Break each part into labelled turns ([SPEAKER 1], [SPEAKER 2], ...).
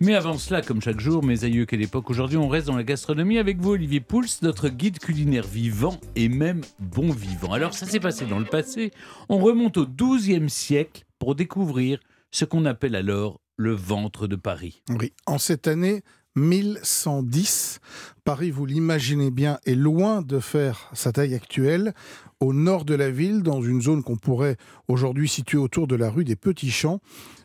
[SPEAKER 1] Mais avant cela, comme chaque jour, mes aïeux, quelle époque Aujourd'hui, on reste dans la gastronomie avec vous, Olivier Pouls, notre guide culinaire vivant et même bon vivant. Alors, ça s'est passé dans le passé. On remonte au XIIe siècle pour découvrir ce qu'on appelle alors le ventre de Paris.
[SPEAKER 2] Oui, en cette année 1110, Paris, vous l'imaginez bien, est loin de faire sa taille actuelle. Au nord de la ville, dans une zone qu'on pourrait aujourd'hui situer autour de la rue des Petits Champs,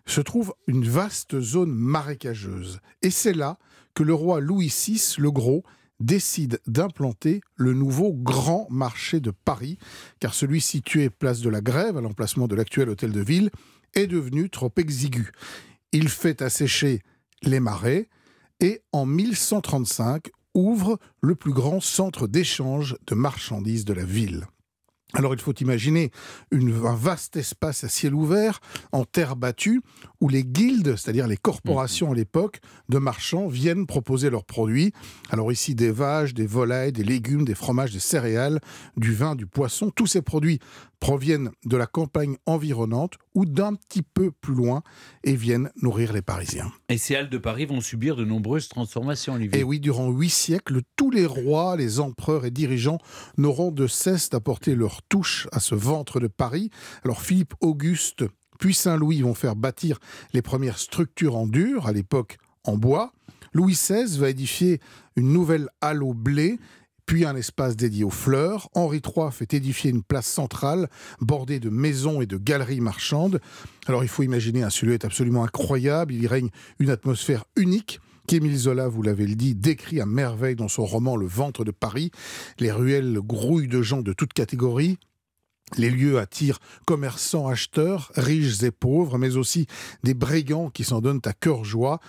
[SPEAKER 2] se trouve une vaste zone marécageuse. Et c'est là que le roi Louis VI, le Gros, décide d'implanter le nouveau grand marché de Paris, car celui situé place de la Grève, à l'emplacement de l'actuel hôtel de ville, est devenu trop exigu. Il fait assécher les marais et en 1135 ouvre le plus grand centre d'échange de marchandises de la ville. Alors il faut imaginer une, un vaste espace à ciel ouvert, en terre battue, où les guildes, c'est-à-dire les corporations à l'époque de marchands, viennent proposer leurs produits. Alors ici des vaches, des volailles, des légumes, des fromages, des céréales, du vin, du poisson, tous ces produits proviennent de la campagne environnante ou d'un petit peu plus loin et viennent nourrir les Parisiens.
[SPEAKER 1] Et ces halles de Paris vont subir de nombreuses transformations, Olivier.
[SPEAKER 2] Et oui, durant huit siècles, tous les rois, les empereurs et dirigeants n'auront de cesse d'apporter leur touche à ce ventre de Paris. Alors Philippe Auguste puis Saint-Louis vont faire bâtir les premières structures en dur, à l'époque en bois. Louis XVI va édifier une nouvelle halle au blé puis un espace dédié aux fleurs. Henri III fait édifier une place centrale bordée de maisons et de galeries marchandes. Alors il faut imaginer un silhouette absolument incroyable, il y règne une atmosphère unique qu'Émile Zola, vous l'avez dit, décrit à merveille dans son roman Le ventre de Paris. Les ruelles grouillent de gens de toutes catégories, les lieux attirent commerçants, acheteurs, riches et pauvres, mais aussi des brigands qui s'en donnent à cœur joie.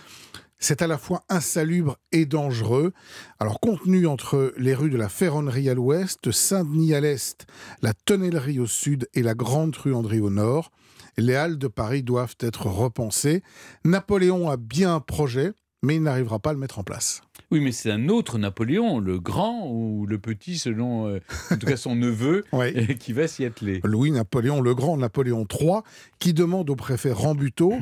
[SPEAKER 2] C'est à la fois insalubre et dangereux. Alors, contenu entre les rues de la Ferronnerie à l'ouest, Saint-Denis à l'est, la Tonnellerie au sud et la Grande Truanderie au nord, les halles de Paris doivent être repensées. Napoléon a bien un projet, mais il n'arrivera pas à le mettre en place.
[SPEAKER 1] Oui, mais c'est un autre Napoléon, le grand ou le petit, selon euh, en tout cas son neveu,
[SPEAKER 2] Oui.
[SPEAKER 1] qui va s'y atteler.
[SPEAKER 2] Louis-Napoléon le Grand, Napoléon III, qui demande au préfet Rambuteau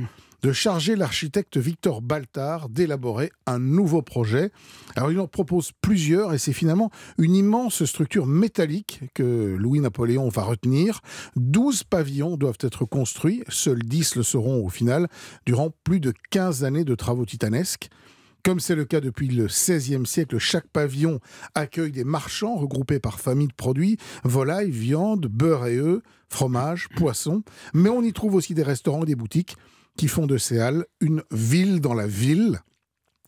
[SPEAKER 2] de charger l'architecte Victor Baltard d'élaborer un nouveau projet. Alors il en propose plusieurs et c'est finalement une immense structure métallique que Louis-Napoléon va retenir. 12 pavillons doivent être construits, seuls 10 le seront au final, durant plus de 15 années de travaux titanesques. Comme c'est le cas depuis le XVIe siècle, chaque pavillon accueille des marchands regroupés par famille de produits, volailles, viande, beurre et œufs, fromage, poisson. Mais on y trouve aussi des restaurants et des boutiques qui font de ces halles une ville dans la ville.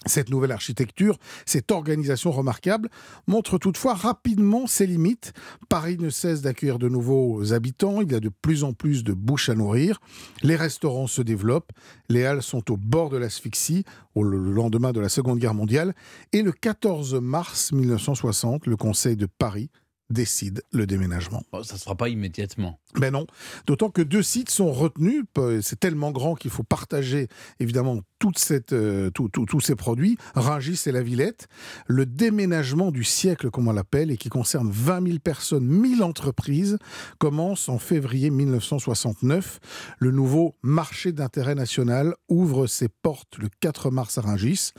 [SPEAKER 2] Cette nouvelle architecture, cette organisation remarquable, montre toutefois rapidement ses limites. Paris ne cesse d'accueillir de nouveaux habitants, il y a de plus en plus de bouches à nourrir, les restaurants se développent, les halles sont au bord de l'asphyxie au lendemain de la Seconde Guerre mondiale, et le 14 mars 1960, le Conseil de Paris décide le déménagement.
[SPEAKER 1] Bon, ça ne se fera pas immédiatement.
[SPEAKER 2] Ben non, d'autant que deux sites sont retenus, c'est tellement grand qu'il faut partager évidemment toute cette, euh, tout- tout- tous ces produits, Rungis et la Villette. Le déménagement du siècle, comme on l'appelle, et qui concerne 20 000 personnes, 1000 entreprises, commence en février 1969. Le nouveau marché d'intérêt national ouvre ses portes le 4 mars à Rungis.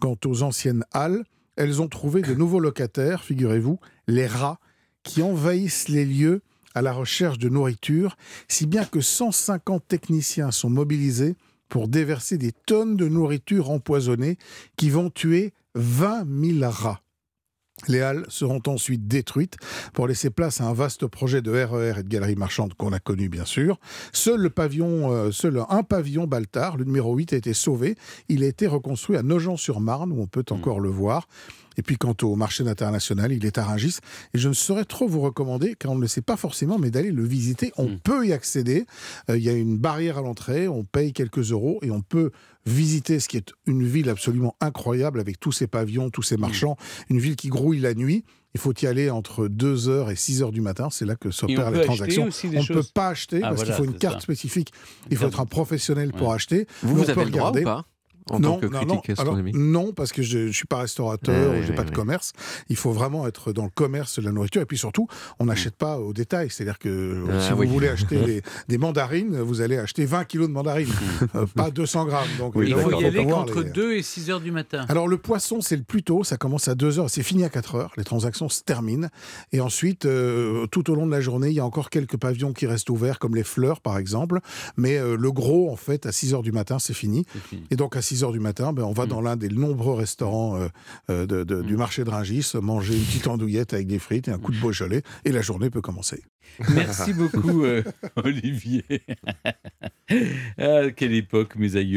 [SPEAKER 2] Quant aux anciennes halles, elles ont trouvé de nouveaux locataires, figurez-vous, les rats, qui envahissent les lieux à la recherche de nourriture, si bien que 150 techniciens sont mobilisés pour déverser des tonnes de nourriture empoisonnée qui vont tuer 20 000 rats. Les halles seront ensuite détruites pour laisser place à un vaste projet de RER et de galeries marchandes qu'on a connu bien sûr. Seul le pavillon, euh, seul un pavillon Baltard, le numéro 8, a été sauvé. Il a été reconstruit à Nogent-sur-Marne où on peut encore le voir. Et puis quant au marché international, il est à Rungis. Et je ne saurais trop vous recommander, car on ne le sait pas forcément, mais d'aller le visiter. On
[SPEAKER 1] Mm.
[SPEAKER 2] peut y accéder. Euh, Il y a une barrière à l'entrée, on paye quelques euros et on peut visiter ce qui est une ville absolument incroyable avec tous ces pavillons, tous ces marchands. Une ville qui grouille la nuit. Il faut y aller entre 2h et 6h du matin. C'est là que s'opèrent les transactions.
[SPEAKER 1] aussi des
[SPEAKER 2] On ne peut pas acheter
[SPEAKER 1] Ah,
[SPEAKER 2] parce
[SPEAKER 1] voilà,
[SPEAKER 2] qu'il faut une carte
[SPEAKER 1] ça.
[SPEAKER 2] spécifique. Il faut être un professionnel pour acheter.
[SPEAKER 3] Vous, vous
[SPEAKER 2] on peut
[SPEAKER 3] avez le droit ou
[SPEAKER 2] regarder.
[SPEAKER 3] pas? En
[SPEAKER 2] non,
[SPEAKER 3] tant que
[SPEAKER 2] non,
[SPEAKER 3] critique
[SPEAKER 2] non.
[SPEAKER 3] Gastronomique
[SPEAKER 2] non, parce que je ne suis pas restaurateur,
[SPEAKER 3] Ah,
[SPEAKER 2] je
[SPEAKER 3] oui,
[SPEAKER 2] j'ai
[SPEAKER 3] oui,
[SPEAKER 2] pas de
[SPEAKER 3] oui.
[SPEAKER 2] commerce. Il faut vraiment être dans le commerce de la nourriture. Et puis surtout, on n'achète pas au détail. C'est-à-dire que
[SPEAKER 3] Ah,
[SPEAKER 2] si vous voulez acheter des, des mandarines, vous allez acheter 20 kilos de mandarines, euh, pas 200 grammes. Donc,
[SPEAKER 3] Oui,
[SPEAKER 1] Il faut y aller qu'entre
[SPEAKER 2] les-
[SPEAKER 1] 2 et 6 heures du matin.
[SPEAKER 2] alors le poisson, c'est le plus tôt, ça commence à 2 heures, c'est fini à 4 heures, les transactions se terminent. Et ensuite, euh, tout au long de la journée, il y a encore quelques pavillons qui restent ouverts, comme les fleurs par exemple. Mais euh, le gros, en fait, à 6 heures du matin, c'est fini.
[SPEAKER 1] C'est fini.
[SPEAKER 2] Et donc à 6 heures du matin, ben, on va
[SPEAKER 1] Mm.
[SPEAKER 2] dans l'un des nombreux restaurants euh, euh, de- du marché de Rungis, manger une petite andouillette avec des frites et un coup de Beaujolais, et la journée peut commencer.
[SPEAKER 1] Merci beaucoup, euh, Olivier. ah, quelle époque, mes aïeux.